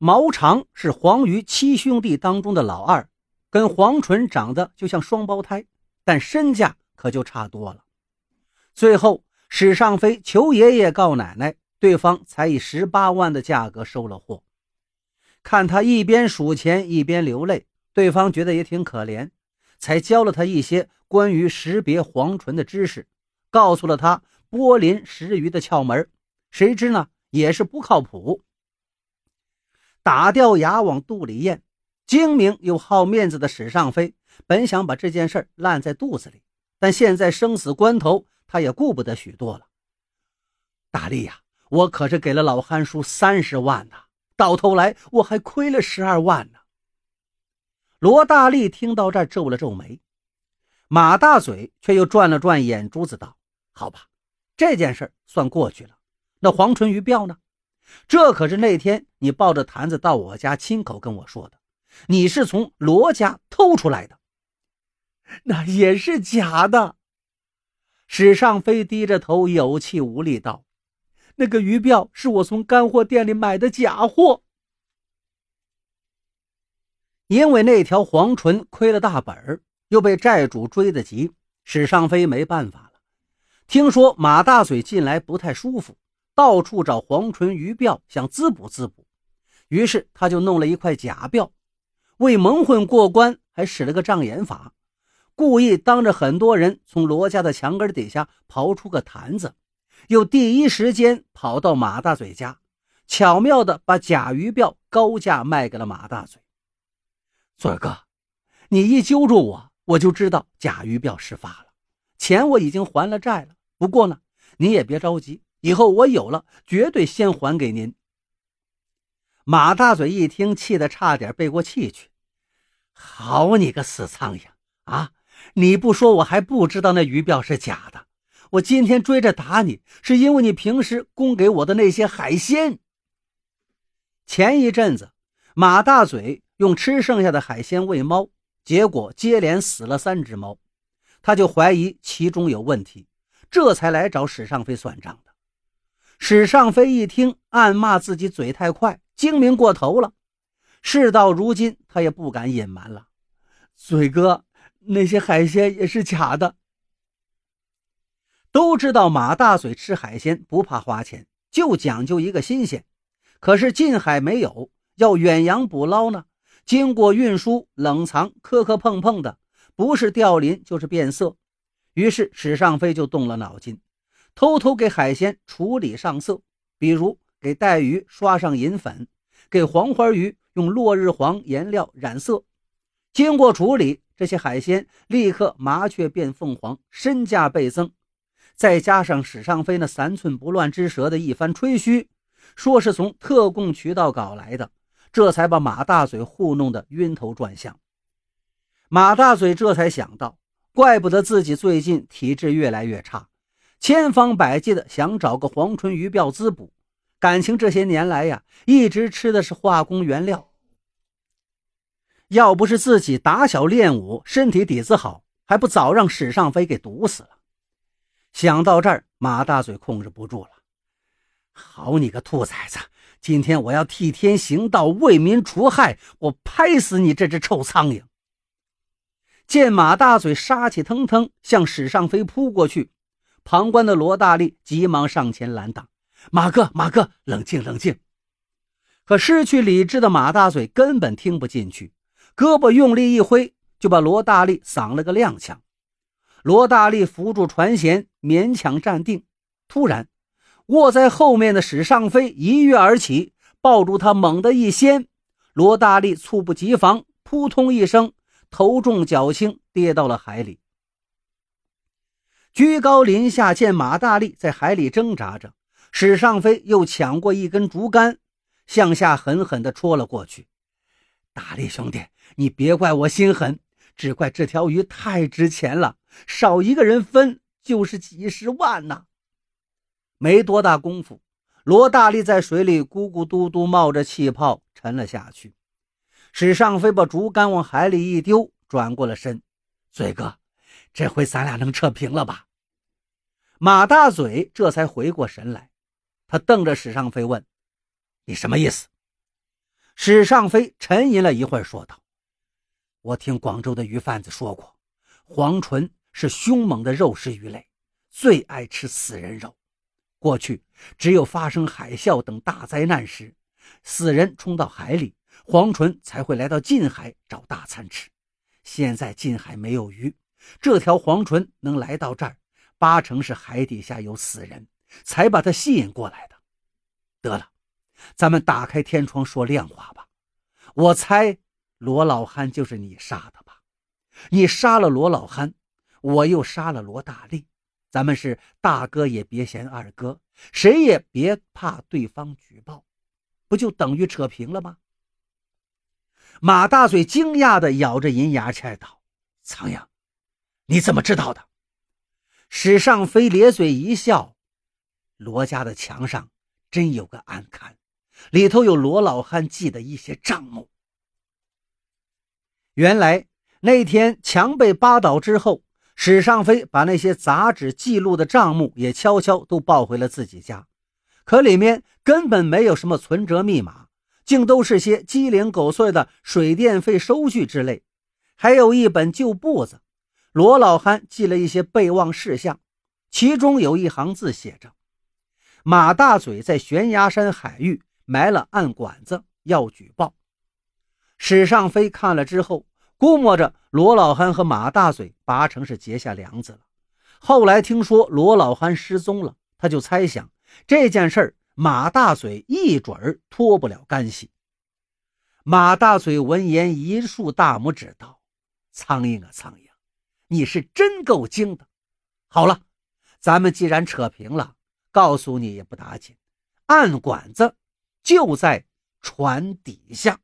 毛长是黄鱼七兄弟当中的老二，跟黄纯长得就像双胞胎，但身价可就差多了。最后，史尚飞求爷爷告奶奶，对方才以十八万的价格收了货。看他一边数钱一边流泪，对方觉得也挺可怜，才教了他一些关于识别黄纯的知识，告诉了他波林识鱼的窍门。谁知呢，也是不靠谱。打掉牙往肚里咽，精明又好面子的史尚飞本想把这件事烂在肚子里，但现在生死关头，他也顾不得许多了。大力呀，我可是给了老憨叔三十万呢，到头来我还亏了十二万呢。罗大力听到这儿皱了皱眉，马大嘴却又转了转眼珠子，道：“好吧，这件事算过去了。那黄春鱼镖呢？”这可是那天你抱着坛子到我家亲口跟我说的，你是从罗家偷出来的，那也是假的。史尚飞低着头，有气无力道：“那个鱼鳔是我从干货店里买的假货，因为那条黄唇亏了大本又被债主追得急，史尚飞没办法了。听说马大嘴近来不太舒服。”到处找黄唇鱼鳔，想滋补滋补，于是他就弄了一块假鳔，为蒙混过关，还使了个障眼法，故意当着很多人从罗家的墙根底下刨出个坛子，又第一时间跑到马大嘴家，巧妙地把假鱼鳔高价卖给了马大嘴。嘴哥，你一揪住我，我就知道假鱼鳔事发了，钱我已经还了债了。不过呢，你也别着急。以后我有了，绝对先还给您。马大嘴一听，气得差点背过气去。好你个死苍蝇啊！你不说，我还不知道那鱼鳔是假的。我今天追着打你，是因为你平时供给我的那些海鲜。前一阵子，马大嘴用吃剩下的海鲜喂猫，结果接连死了三只猫，他就怀疑其中有问题，这才来找史尚飞算账的。史尚飞一听，暗骂自己嘴太快，精明过头了。事到如今，他也不敢隐瞒了。嘴哥，那些海鲜也是假的。都知道马大嘴吃海鲜不怕花钱，就讲究一个新鲜。可是近海没有，要远洋捕捞呢，经过运输、冷藏，磕磕碰碰的，不是掉鳞就是变色。于是史尚飞就动了脑筋。偷偷给海鲜处理上色，比如给带鱼刷上银粉，给黄花鱼用落日黄颜料染色。经过处理，这些海鲜立刻麻雀变凤凰，身价倍增。再加上史尚飞那三寸不烂之舌的一番吹嘘，说是从特供渠道搞来的，这才把马大嘴糊弄得晕头转向。马大嘴这才想到，怪不得自己最近体质越来越差。千方百计的想找个黄春鱼鳔滋补，感情这些年来呀，一直吃的是化工原料。要不是自己打小练武，身体底子好，还不早让史尚飞给毒死了。想到这儿，马大嘴控制不住了：“好你个兔崽子！今天我要替天行道，为民除害，我拍死你这只臭苍蝇！”见马大嘴杀气腾腾向史尚飞扑过去。旁观的罗大力急忙上前拦挡：“马哥，马哥，冷静，冷静！”可失去理智的马大嘴根本听不进去，胳膊用力一挥，就把罗大力搡了个踉跄。罗大力扶住船舷，勉强站定。突然，卧在后面的史尚飞一跃而起，抱住他，猛地一掀。罗大力猝不及防，扑通一声，头重脚轻，跌到了海里。居高临下见马大力在海里挣扎着，史尚飞又抢过一根竹竿，向下狠狠地戳了过去。大力兄弟，你别怪我心狠，只怪这条鱼太值钱了，少一个人分就是几十万呐！没多大功夫，罗大力在水里咕咕嘟嘟冒着气泡沉了下去。史尚飞把竹竿往海里一丢，转过了身：“嘴哥，这回咱俩能扯平了吧？”马大嘴这才回过神来，他瞪着史尚飞问：“你什么意思？”史尚飞沉吟了一会儿，说道：“我听广州的鱼贩子说过，黄纯是凶猛的肉食鱼类，最爱吃死人肉。过去只有发生海啸等大灾难时，死人冲到海里，黄纯才会来到近海找大餐吃。现在近海没有鱼，这条黄纯能来到这儿，八成是海底下有死人，才把他吸引过来的。得了，咱们打开天窗说亮话吧。我猜罗老憨就是你杀的吧？你杀了罗老憨，我又杀了罗大力，咱们是大哥也别嫌二哥，谁也别怕对方举报，不就等于扯平了吗？马大嘴惊讶地咬着银牙签道：“苍蝇，你怎么知道的？”史尚飞咧嘴一笑：“罗家的墙上真有个暗坎，里头有罗老汉记的一些账目。原来那天墙被扒倒之后，史尚飞把那些杂志记录的账目也悄悄都抱回了自己家，可里面根本没有什么存折密码。”竟都是些鸡零狗碎的水电费收据之类，还有一本旧簿子，罗老憨记了一些备忘事项，其中有一行字写着：“马大嘴在悬崖山海域埋了暗管子，要举报。”史尚飞看了之后，估摸着罗老憨和马大嘴八成是结下梁子了。后来听说罗老憨失踪了，他就猜想这件事儿。马大嘴一准儿脱不了干系。马大嘴闻言一竖大拇指道：“苍蝇啊苍蝇，你是真够精的。好了，咱们既然扯平了，告诉你也不打紧，暗管子就在船底下。”